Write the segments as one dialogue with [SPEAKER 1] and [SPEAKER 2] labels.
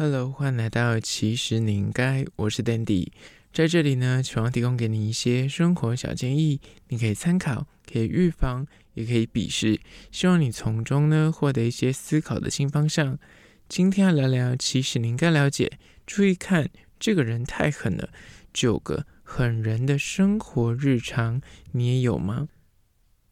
[SPEAKER 1] Hello，欢迎来到其实你应该，我是 Dandy，在这里呢，希望提供给你一些生活小建议，你可以参考，可以预防，也可以鄙视，希望你从中呢获得一些思考的新方向。今天要聊聊，其实你应该了解，注意看，这个人太狠了，九个狠人的生活日常，你也有吗？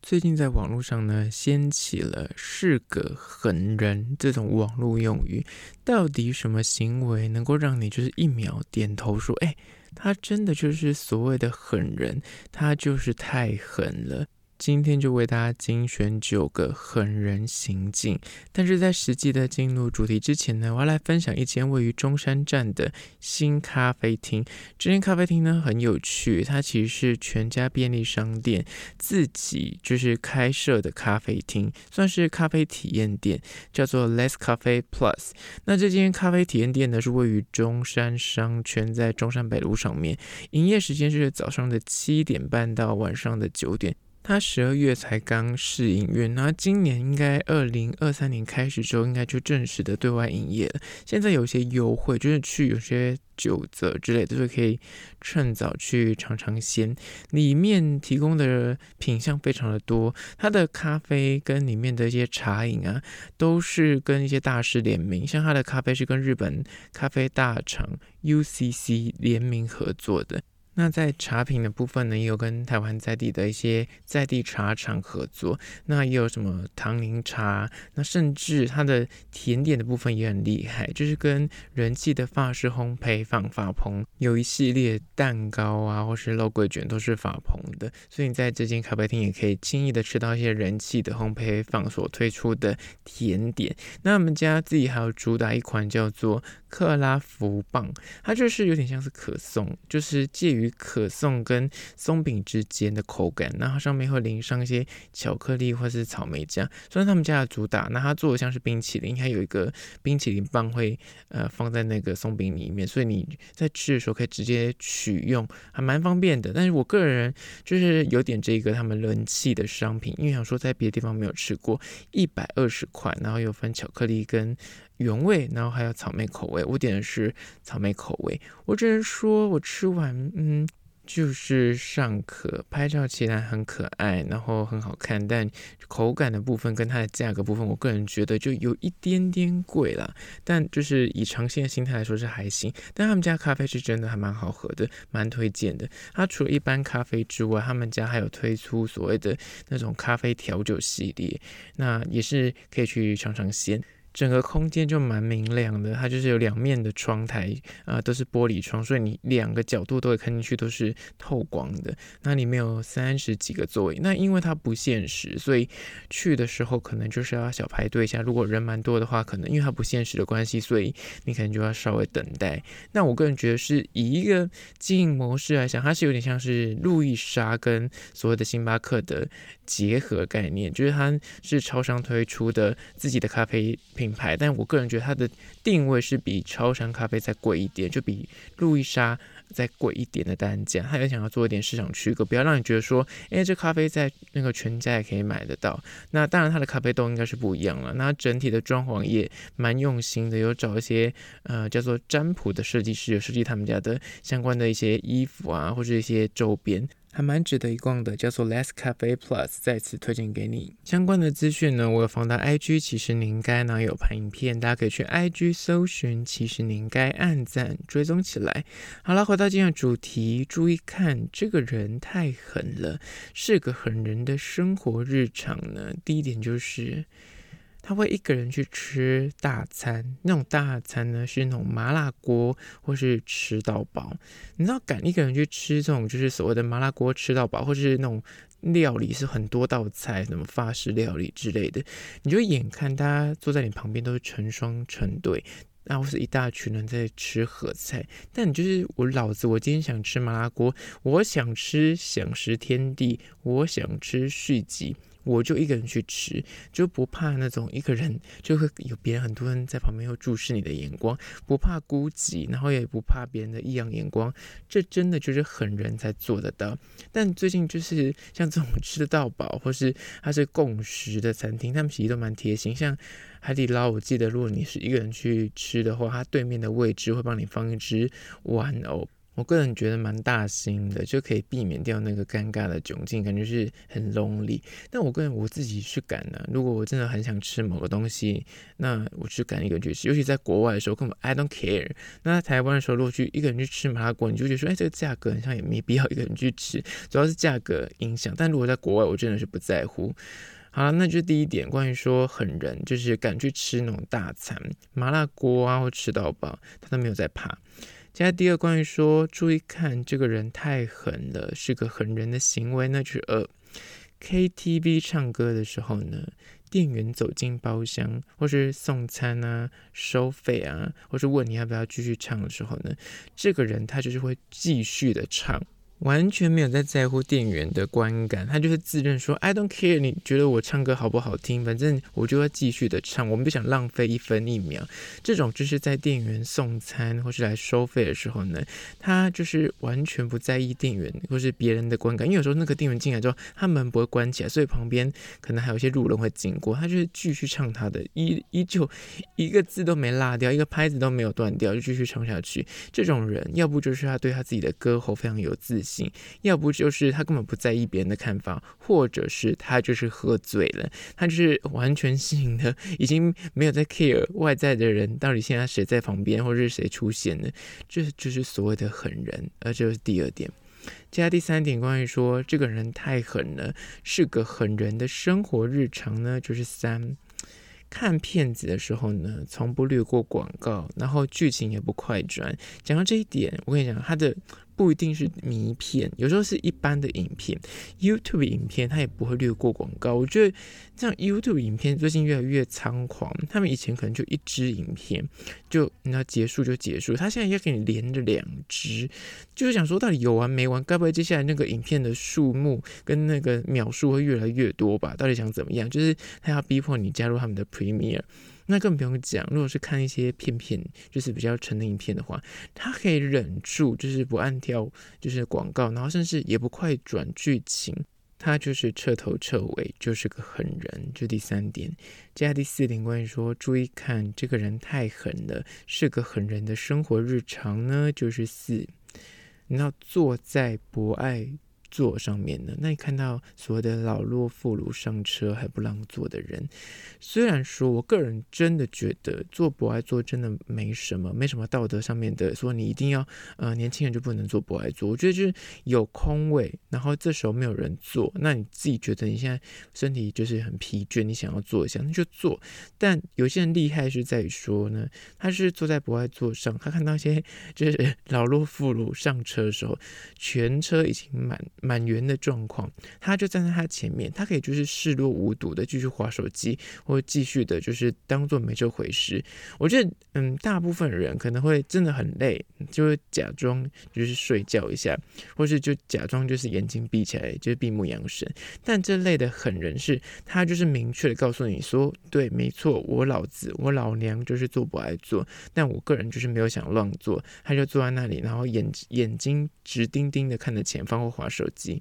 [SPEAKER 1] 最近在网络上呢，掀起了“是个狠人”这种网络用语。到底什么行为能够让你就是一秒点头说：“哎，他真的就是所谓的狠人，他就是太狠了。”今天就为大家精选九个狠人行径，但是在实际的进入主题之前呢，我要来分享一间位于中山站的新咖啡厅。这间咖啡厅呢很有趣，它其实是全家便利商店自己就是开设的咖啡厅，算是咖啡体验店，叫做 Less Cafe Plus。那这间咖啡体验店呢是位于中山商圈，在中山北路上面，营业时间是早上的七点半到晚上的九点。他十二月才刚试营运，那今年应该二零二三年开始之后，应该就正式的对外营业了。现在有些优惠，就是去有些九折之类的，就可以趁早去尝尝鲜。里面提供的品项非常的多，它的咖啡跟里面的一些茶饮啊，都是跟一些大师联名，像它的咖啡是跟日本咖啡大厂 UCC 联名合作的。那在茶品的部分呢，也有跟台湾在地的一些在地茶厂合作。那也有什么唐宁茶，那甚至它的甜点的部分也很厉害，就是跟人气的法式烘焙坊法蓬有一系列蛋糕啊，或是肉桂卷都是法蓬的。所以你在这间咖啡厅也可以轻易的吃到一些人气的烘焙坊所推出的甜点。那我们家自己还有主打一款叫做克拉福棒，它就是有点像是可颂，就是介于。可颂跟松饼之间的口感，那它上面会淋上一些巧克力或是草莓酱，算是他们家的主打。那它做的像是冰淇淋，还有一个冰淇淋棒会呃放在那个松饼里面，所以你在吃的时候可以直接取用，还蛮方便的。但是我个人就是有点这个他们人气的商品，因为想说在别的地方没有吃过，一百二十块，然后有分巧克力跟。原味，然后还有草莓口味。我点的是草莓口味。我只能说，我吃完，嗯，就是尚可，拍照起来很可爱，然后很好看。但口感的部分跟它的价格部分，我个人觉得就有一点点贵了。但就是以尝鲜的心态来说是还行。但他们家咖啡是真的还蛮好喝的，蛮推荐的。它除了一般咖啡之外，他们家还有推出所谓的那种咖啡调酒系列，那也是可以去尝尝鲜。整个空间就蛮明亮的，它就是有两面的窗台啊、都是玻璃窗，所以你两个角度都会看进去，都是透光的。那里面有三十几个座位，那因为它不限时，所以去的时候可能就是要小排队一下。如果人蛮多的话，可能因为它不限时的关系，所以你可能就要稍微等待。那我个人觉得是以一个经营模式来讲，它是有点像是路易莎跟所谓的星巴克的结合概念，就是它是超商推出的自己的咖啡品。品牌，但我个人觉得它的定位是比超山咖啡再贵一点，就比路易莎再贵一点的单价。他也想要做一点市场区隔，不要让你觉得说，哎，这咖啡在那个全家也可以买得到。那当然，它的咖啡豆应该是不一样了。那整体的装潢也蛮用心的，有找一些呃叫做占卜的设计师，有设计他们家的相关的一些衣服啊，或者一些周边。还蛮值得一逛的，叫做 Less Cafe Plus，再次推荐给你。相关的资讯呢，我有放到 IG，其实你应该呢有拍影片，大家可以去 IG 搜寻，其实你应该按赞追踪起来。好了，回到今天的主题，注意看，这个人太狠了，是个狠人的生活日常呢。第一点就是。他会一个人去吃大餐，那种大餐呢是那种麻辣锅，或是吃到饱。你知道，敢一个人去吃这种就是所谓的麻辣锅吃到饱，或是那种料理是很多道菜，什么法式料理之类的，你就眼看大家坐在你旁边都是成双成对，然后是一大群人在吃合菜，但你就是我老子，我今天想吃麻辣锅，我想吃享食天地，我想吃续集。我就一个人去吃，就不怕那种一个人就会有别人很多人在旁边又注视你的眼光，不怕孤寂，然后也不怕别人的异样眼光，这真的就是狠人才做得到。但最近就是像这种 吃得到饱，或是它是共识的餐厅，他们其实都蛮贴心。像海底捞，我记得如果你是一个人去吃的话，它对面的位置会帮你放一只玩偶。我个人觉得蛮大心的，就可以避免掉那个尴尬的窘境，感觉是很 lonely。但我个人我自己去敢呢，如果我真的很想吃某个东西，那我去敢一个人去吃。尤其在国外的时候，根本 I don't care。那在台湾的时候，如果去一个人去吃麻辣锅，你就觉得说，哎，这个价格好像也没必要一个人去吃，主要是价格影响。但如果在国外，我真的是不在乎。好了，那就第一点，关于说狠人，就是敢去吃那种大餐，麻辣锅啊，或吃到饱，他都没有在怕。接下来第二，关于说注意看这个人太狠了，是个狠人的行为那，就是二，KTV 唱歌的时候呢，店员走进包厢或是送餐啊、收费啊，或是问你要不要继续唱的时候呢，这个人他就是会继续的唱。完全没有在在乎店员的观感，他就是自认说 I don't care，你觉得我唱歌好不好听，反正我就会继续的唱，我们不想浪费一分一秒。这种就是在店员送餐或是来收费的时候呢，他就是完全不在意店员或是别人的观感，因为有时候那个店员进来之后，他门不会关起来，所以旁边可能还有一些路人会经过，他就是继续唱他的，依依旧一个字都没落掉，一个拍子都没有断掉，就继续唱下去。这种人，要不就是他对他自己的歌喉非常有自。要不就是他根本不在意别人的看法，或者是他就是喝醉了，他就是完全性的已经没有在 care 外在的人到底现在谁在旁边，或者是谁出现了，这就是所谓的狠人。而这是第二点。接下来第三点，关于说这个人太狠了，是个狠人的生活日常呢，就是三。看片子的时候呢，从不略过广告，然后剧情也不快转。讲到这一点，我跟你讲，他的。不一定是迷片，有时候是一般的影片，YouTube 影片它也不会略过广告。我觉得这样 YouTube 影片最近越来越猖狂，他们以前可能就一支影片就那结束就结束，他现在要给你连着两支，就是想说到底有完没完？该不会接下来那个影片的数目跟那个秒数会越来越多吧？到底想怎么样？就是他要逼迫你加入他们的 Premiere。那更不用讲，如果是看一些片片，就是比较沉的影片的话，他可以忍住，就是不按跳，就是广告，然后甚至也不快转剧情，他就是彻头彻尾就是个狠人。这第三点，接下来第四点，关于说注意看这个人太狠了，是个狠人的生活日常呢，就是四，你要坐在博爱座上面呢，那你看到所谓的老弱妇孺上车还不让座的人，虽然说我个人真的觉得坐博爱座真的没什么，没什么道德上面的说你一定要呃年轻人就不能坐博爱座。我觉得就是有空位，然后这时候没有人坐，那你自己觉得你现在身体就是很疲倦，你想要坐一下，那就坐。但有些人厉害是在于说呢，他是坐在博爱座上，他看到一些就是老弱妇孺上车的时候，全车已经满。满员的状况，他就站在他前面，他可以就是视若无睹的继续划手机，或继续的就是当做没这回事。我觉得，嗯，大部分人可能会真的很累，就会假装就是睡觉一下，或是就假装就是眼睛闭起来，就是闭目养神。但这类的狠人是，他就是明确的告诉你说，对，没错，我老子我老娘就是坐不爱坐，但我个人就是没有想乱坐，他就坐在那里，然后眼眼睛直盯盯的看着前方或划手手机。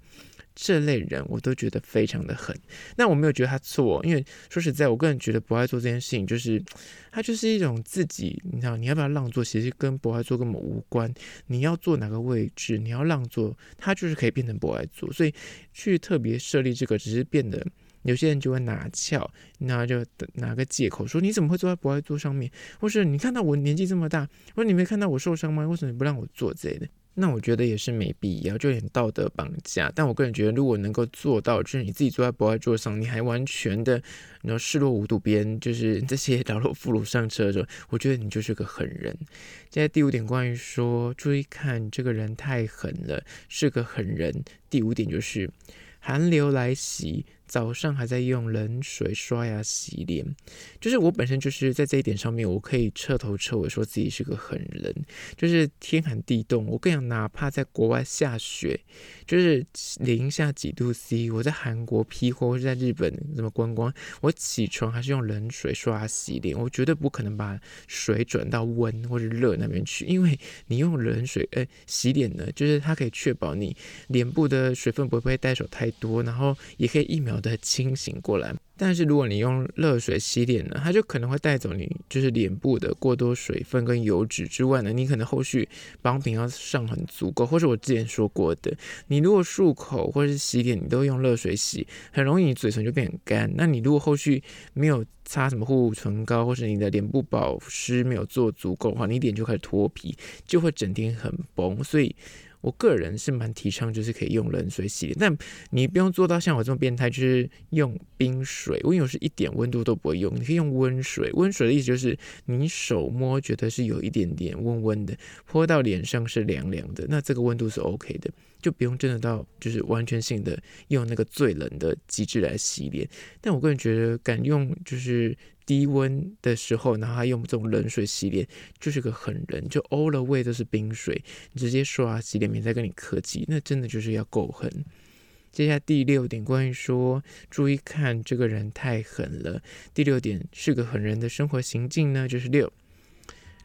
[SPEAKER 1] 这类人我都觉得非常的狠，那我没有觉得他错，因为说实在，我个人觉得博爱座这件事情，就是他就是一种自己，你知道，你要不要让座，其实跟博爱座根本无关。你要坐哪个位置，你要让座，他就是可以变成博爱座，所以去特别设立这个，只是变得有些人就会拿翘，那就拿个借口说你怎么会坐在博爱座上面，或是你看到我年纪这么大，或者你没看到我受伤吗？为什么你不让我坐之类的？那我觉得也是没必要，就有点道德绑架。但我个人觉得，如果能够做到，就是你自己坐在博爱座上，你还完全的，然后视若无睹，别人就是这些 老弱妇孺上车的时候，我觉得你就是个狠人。现在第五点，关于说注意看这个人太狠了，是个狠人。第五点就是寒流来袭，早上还在用冷水刷牙洗脸，就是我本身就是在这一点上面，我可以彻头彻尾说自己是个狠人。就是天寒地冻，我跟你讲，哪怕在国外下雪，就是零下几度 C，我在韩国批货或者在日本怎么观光，我起床还是用冷水刷牙洗脸，我绝对不可能把水转到温或者热那边去，因为你用冷水呃洗脸呢，就是它可以确保你脸部的水分不会带走太多，然后也可以一秒。的清醒过来，但是如果你用热水洗脸呢，它就可能会带走你就是脸部的过多水分跟油脂之外呢，你可能后续保品要上很足够，或是我之前说过的，你如果漱口或者是洗脸，你都用热水洗，很容易你嘴唇就变干。那你如果后续没有擦什么护唇膏，或是你的脸部保湿没有做足够的话，你脸就开始脱皮，就会整天很崩，所以。我个人是蛮提倡，就是可以用冷水洗脸，但你不用做到像我这么变态，就是用冰水。我有时一点温度都不会用，你可以用温水。温水的意思就是你手摸觉得是有一点点温温的，泼到脸上是凉凉的，那这个温度是 OK 的，就不用真的到就是完全性的用那个最冷的机制来洗脸。但我个人觉得敢用就是。低温的时候，然后他用这种冷水洗脸，就是个狠人，就 all the way 都是冰水，直接刷洗脸，没再跟你客气，那真的就是要够狠。接下来第六点，关于说注意看这个人太狠了。第六点是个狠人的生活行径呢，就是六。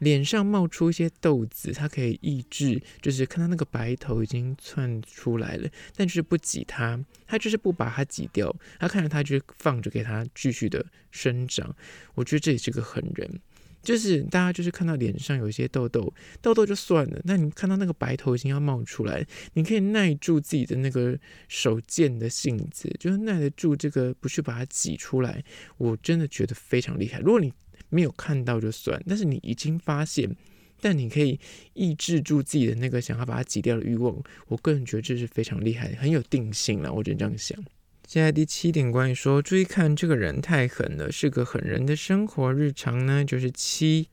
[SPEAKER 1] 脸上冒出一些痘子，它可以抑制，就是看到那个白头已经窜出来了，但就是不挤它，它就是不把它挤掉，他看着它就放着给它继续的生长。我觉得这也是个狠人，就是大家就是看到脸上有一些痘痘，痘痘就算了，那你看到那个白头已经要冒出来，你可以耐住自己的那个手贱的性子，就是耐得住这个不去把它挤出来，我真的觉得非常厉害。如果你没有看到就算，但是你已经发现，但你可以抑制住自己的那个想要把它挤掉的欲望。我个人觉得这是非常厉害，很有定性了。我只能这样想。现在第七点，关于说注意看这个人太狠了，是个狠人的生活日常呢，就是七。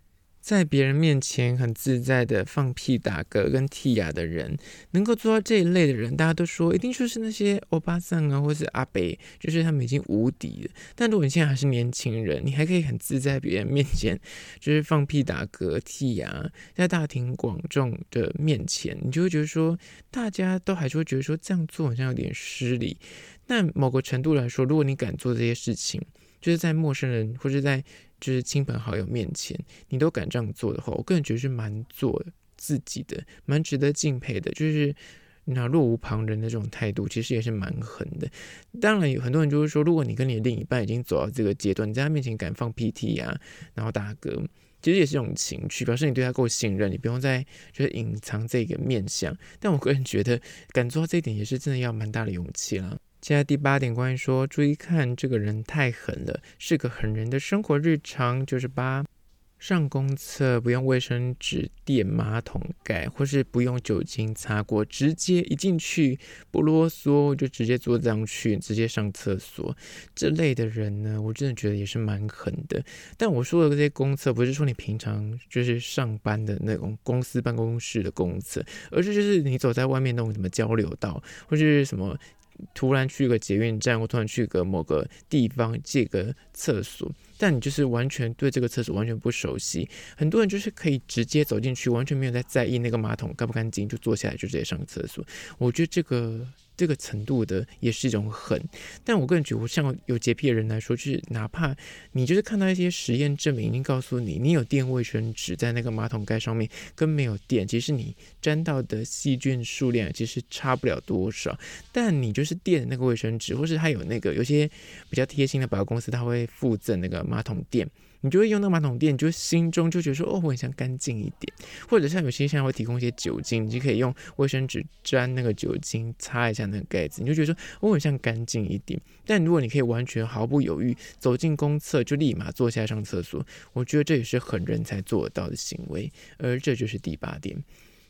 [SPEAKER 1] 在别人面前很自在的放屁、打嗝跟剔牙的人，能够做到这一类的人，大家都说一定就是那些欧巴桑啊，或是阿北，就是他们已经无敌了。但如果你现在还是年轻人，你还可以很自在别人面前，就是放屁、打嗝、剔牙，在大庭广众的面前，你就会觉得说，大家都还是会觉得说这样做好像有点失礼。但某个程度来说，如果你敢做这些事情，就是在陌生人或者在就是亲朋好友面前，你都敢这样做的话，我个人觉得是蛮做自己的，蛮值得敬佩的。就是那若无旁人的这种态度，其实也是蛮狠的。当然有很多人就是说，如果你跟你的另一半已经走到这个阶段，你在他面前敢放屁屁啊，然后打嗝，其实也是一种情趣，表示你对他够信任，你不用再就是隐藏这个面相。但我个人觉得，敢做到这一点，也是真的要蛮大的勇气了。现在第八点，关于说注意看这个人太狠了，是个狠人的生活日常，就是八上公厕不用卫生纸垫马桶盖，或是不用酒精擦过，直接一进去不啰嗦就直接坐上去，直接上厕所。这类的人呢，我真的觉得也是蛮狠的。但我说的这些公厕，不是说你平常就是上班的那种公司办公室的公厕，而是就是你走在外面那种什么交流道，或是什么。突然去个捷运站，或突然去个某个地方借个厕所，但你就是完全对这个厕所完全不熟悉。很多人就是可以直接走进去，完全没有在在意那个马桶干不干净，就坐下来就直接上厕所。我觉得这个。这个程度的也是一种狠，但我个人觉得，像有洁癖的人来说，就是哪怕你就是看到一些实验证明已经告诉你，你有垫卫生纸在那个马桶盖上面，跟没有垫，其实你沾到的细菌数量其实差不了多少。但你就是垫那个卫生纸，或是它有那个有些比较贴心的百货公司，它会附赠那个马桶垫。你就会用那个马桶垫，你就心中就觉得说，哦，我很想干净一点，或者像有些现在会提供一些酒精，你就可以用卫生纸沾那个酒精擦一下那个盖子，你就觉得说，我很想干净一点。但如果你可以完全毫不犹豫走进公厕就立马坐下上厕所，我觉得这也是狠人才做得到的行为。而这就是第八点，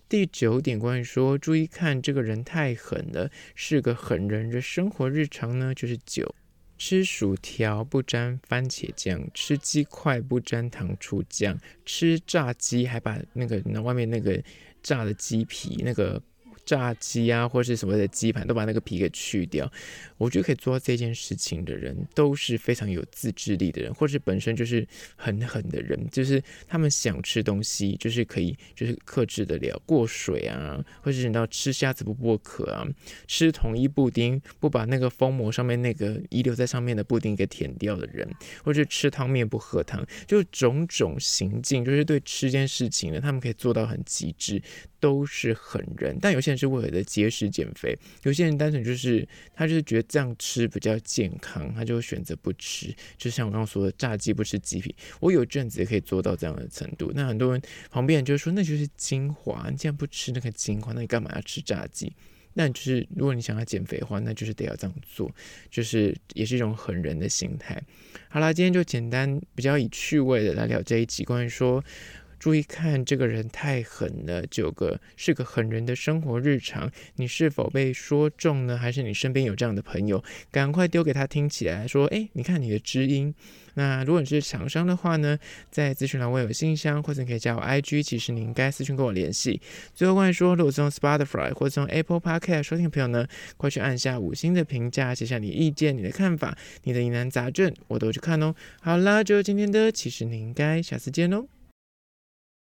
[SPEAKER 1] 第九点关于说注意看这个人太狠了，是个狠人的生活日常呢，就是酒。吃薯条不沾番茄酱，吃鸡块不沾糖醋酱，吃炸鸡还把那个那外面那个炸的鸡皮那个炸鸡啊，或是什么的鸡排，都把那个皮给去掉。我觉得可以做到这件事情的人，都是非常有自制力的人，或是本身就是很狠的人，就是他们想吃东西，就是可以就是克制得了过水啊，或是你知道吃虾子不剥壳啊，吃统一布丁不把那个封膜上面那个遗留在上面的布丁给舔掉的人，或者吃汤面不喝汤，就种种行径，就是对吃这件事情呢，他们可以做到很极致。都是狠人，但有些人是为了节食减肥，有些人单纯就是他就是觉得这样吃比较健康，他就选择不吃。就像我刚刚说的，炸鸡不吃鸡皮，我有阵子也可以做到这样的程度。那很多人旁边人就说，那就是精华，你既然不吃那个精华，那你干嘛要吃炸鸡？那就是如果你想要减肥的话，那就是得要这样做，就是也是一种狠人的心态。好啦，今天就简单比较以趣味的来聊这一集，关于说。注意看，这个人太狠了。九个是个狠人的生活日常，你是否被说中呢？还是你身边有这样的朋友？赶快丢给他听起来，说：哎，你看你的知音。那如果你是厂商的话呢，在资讯栏我有信箱，或者你可以加我 IG，其实你应该私讯跟我联系。最后关于说，如果是用 Spotify 或者用 Apple Podcast 收听的朋友呢，快去按下五星的评价，写下你的意见、你的看法、你的疑难杂症，我都去看哦。好啦，就今天的，其实你应该下次见哦。